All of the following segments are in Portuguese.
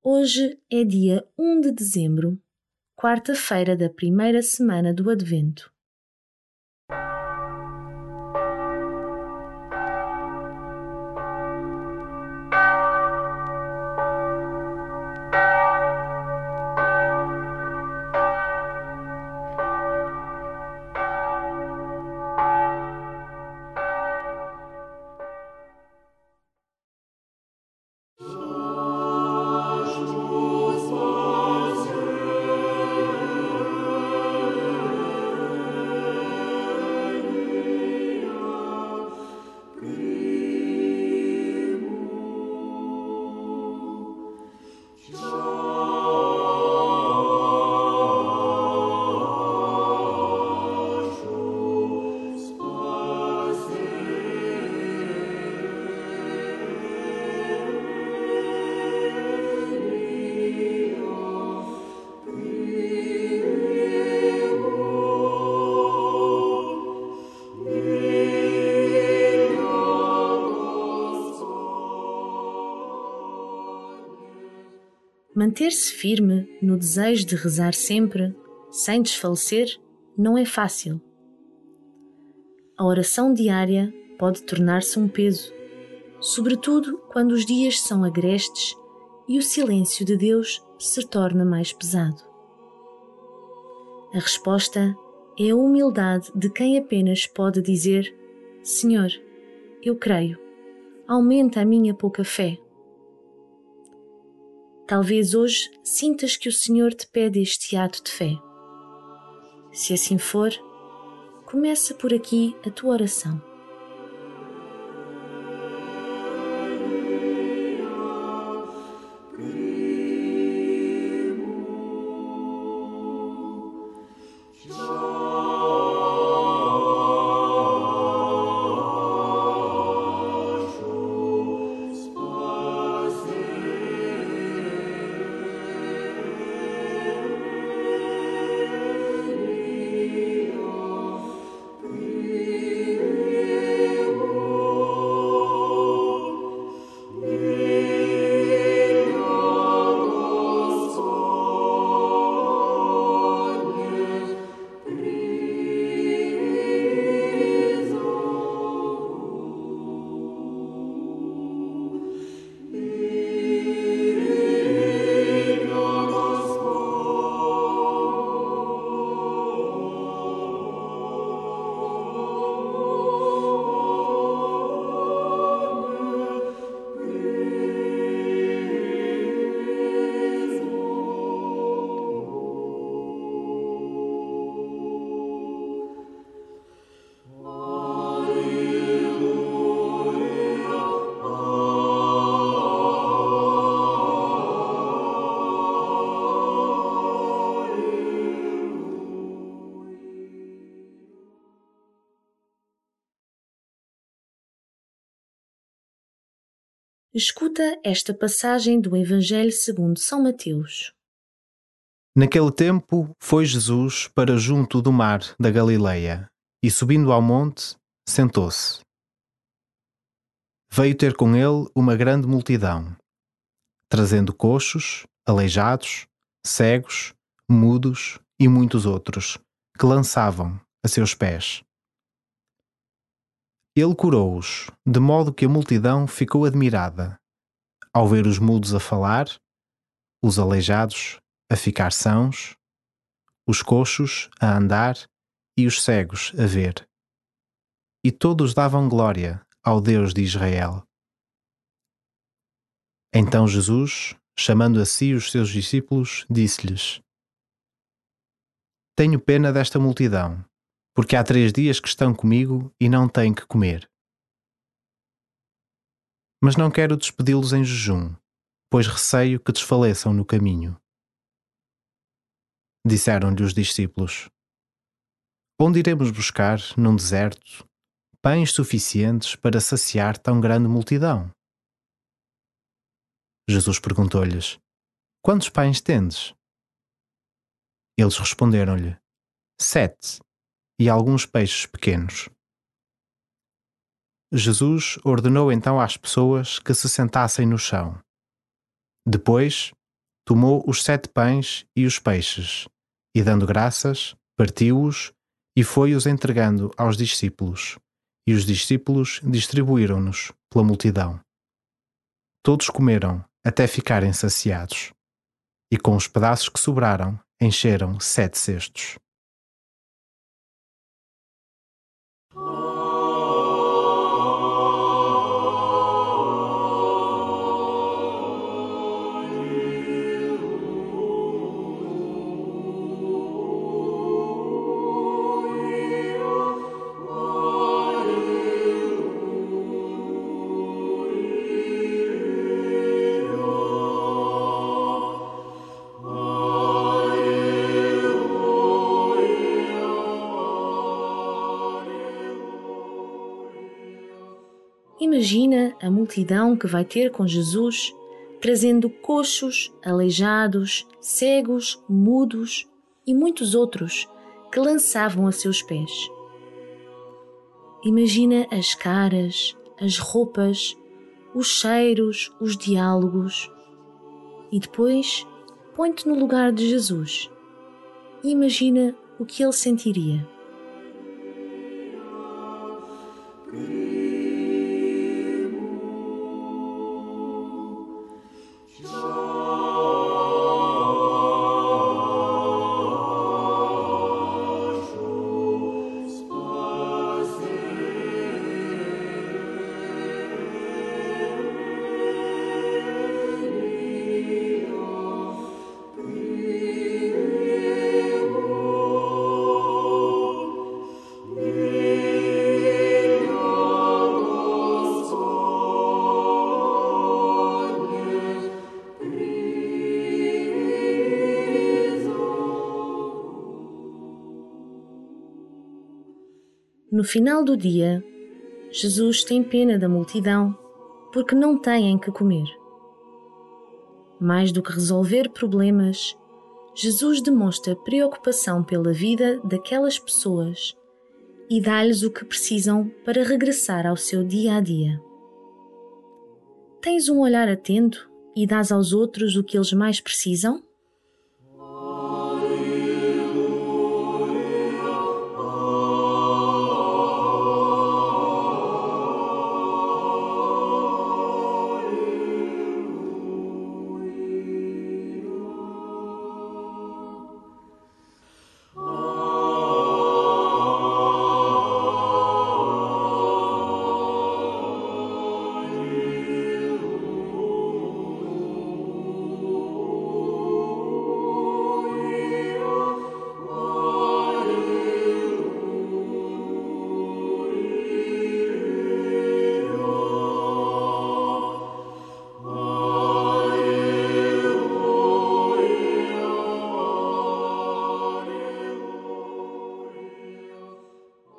Hoje é dia 1 de dezembro, quarta-feira da primeira semana do Advento. Manter-se firme no desejo de rezar sempre, sem desfalecer, não é fácil. A oração diária pode tornar-se um peso, sobretudo quando os dias são agrestes e o silêncio de Deus se torna mais pesado. A resposta é a humildade de quem apenas pode dizer: Senhor, eu creio, aumenta a minha pouca fé. Talvez hoje sintas que o Senhor te pede este ato de fé. Se assim for, começa por aqui a tua oração. Escuta esta passagem do Evangelho segundo São Mateus. Naquele tempo foi Jesus para junto do mar da Galileia e subindo ao monte, sentou-se. Veio ter com ele uma grande multidão, trazendo coxos, aleijados, cegos, mudos e muitos outros, que lançavam a seus pés ele curou-os, de modo que a multidão ficou admirada, ao ver os mudos a falar, os aleijados a ficar sãos, os coxos a andar e os cegos a ver. E todos davam glória ao Deus de Israel. Então Jesus, chamando a si os seus discípulos, disse-lhes: Tenho pena desta multidão porque há três dias que estão comigo e não têm que comer. Mas não quero despedi-los em jejum, pois receio que desfaleçam no caminho. Disseram-lhe os discípulos: Onde iremos buscar, num deserto, pães suficientes para saciar tão grande multidão? Jesus perguntou-lhes: Quantos pães tendes? Eles responderam-lhe: Sete e alguns peixes pequenos. Jesus ordenou então às pessoas que se sentassem no chão. Depois, tomou os sete pães e os peixes, e dando graças, partiu-os e foi-os entregando aos discípulos, e os discípulos distribuíram-nos pela multidão. Todos comeram até ficarem saciados, e com os pedaços que sobraram, encheram sete cestos. Imagina a multidão que vai ter com Jesus, trazendo coxos, aleijados, cegos, mudos e muitos outros que lançavam a seus pés. Imagina as caras, as roupas, os cheiros, os diálogos. E depois põe-te no lugar de Jesus imagina o que ele sentiria. No final do dia, Jesus tem pena da multidão porque não têm que comer. Mais do que resolver problemas, Jesus demonstra preocupação pela vida daquelas pessoas e dá-lhes o que precisam para regressar ao seu dia a dia. Tens um olhar atento e dás aos outros o que eles mais precisam?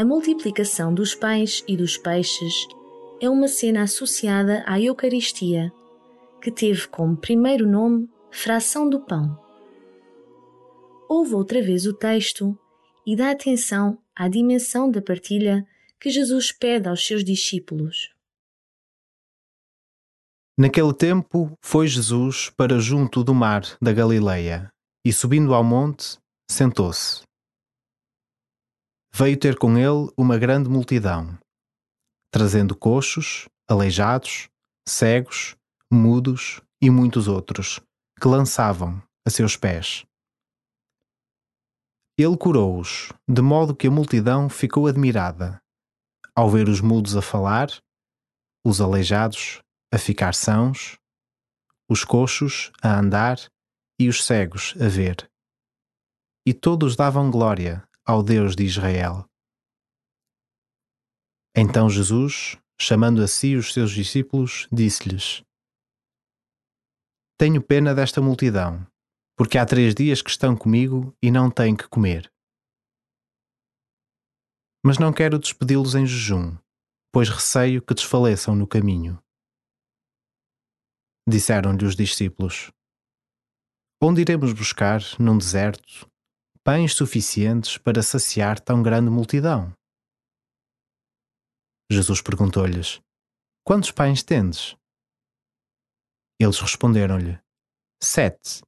A multiplicação dos pães e dos peixes é uma cena associada à Eucaristia, que teve como primeiro nome fração do pão. Ouve outra vez o texto e dá atenção à dimensão da partilha que Jesus pede aos seus discípulos. Naquele tempo foi Jesus para junto do mar da Galileia e, subindo ao monte, sentou-se veio ter com ele uma grande multidão, trazendo coxos, aleijados, cegos, mudos e muitos outros, que lançavam a seus pés. Ele curou-os, de modo que a multidão ficou admirada, ao ver os mudos a falar, os aleijados a ficar sãos, os coxos a andar e os cegos a ver. E todos davam glória ao Deus de Israel. Então Jesus, chamando a si os seus discípulos, disse-lhes: Tenho pena desta multidão, porque há três dias que estão comigo e não têm que comer. Mas não quero despedi-los em jejum, pois receio que desfaleçam no caminho. Disseram-lhe os discípulos: Onde iremos buscar, num deserto, pães suficientes para saciar tão grande multidão? Jesus perguntou-lhes: Quantos pães tendes? Eles responderam-lhe: Sete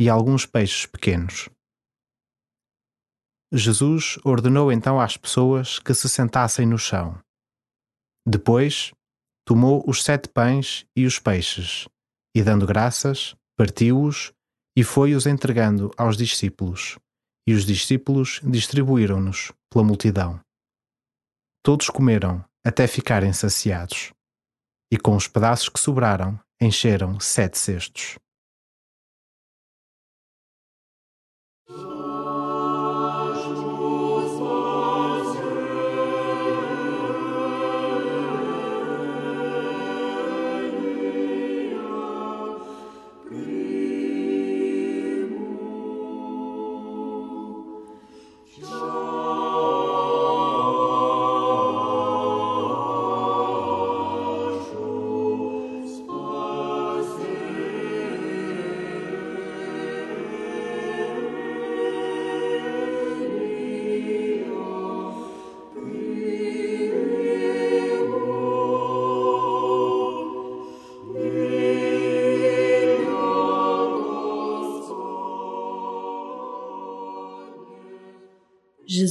e alguns peixes pequenos. Jesus ordenou então às pessoas que se sentassem no chão. Depois, tomou os sete pães e os peixes, e dando graças, partiu-os e foi-os entregando aos discípulos, e os discípulos distribuíram-nos pela multidão. Todos comeram até ficarem saciados, e com os pedaços que sobraram, encheram sete cestos.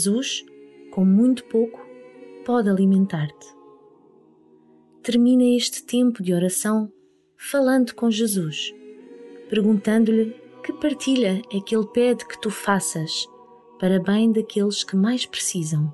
Jesus, com muito pouco, pode alimentar-te. Termina este tempo de oração falando com Jesus, perguntando-lhe que partilha é que ele pede que tu faças para bem daqueles que mais precisam.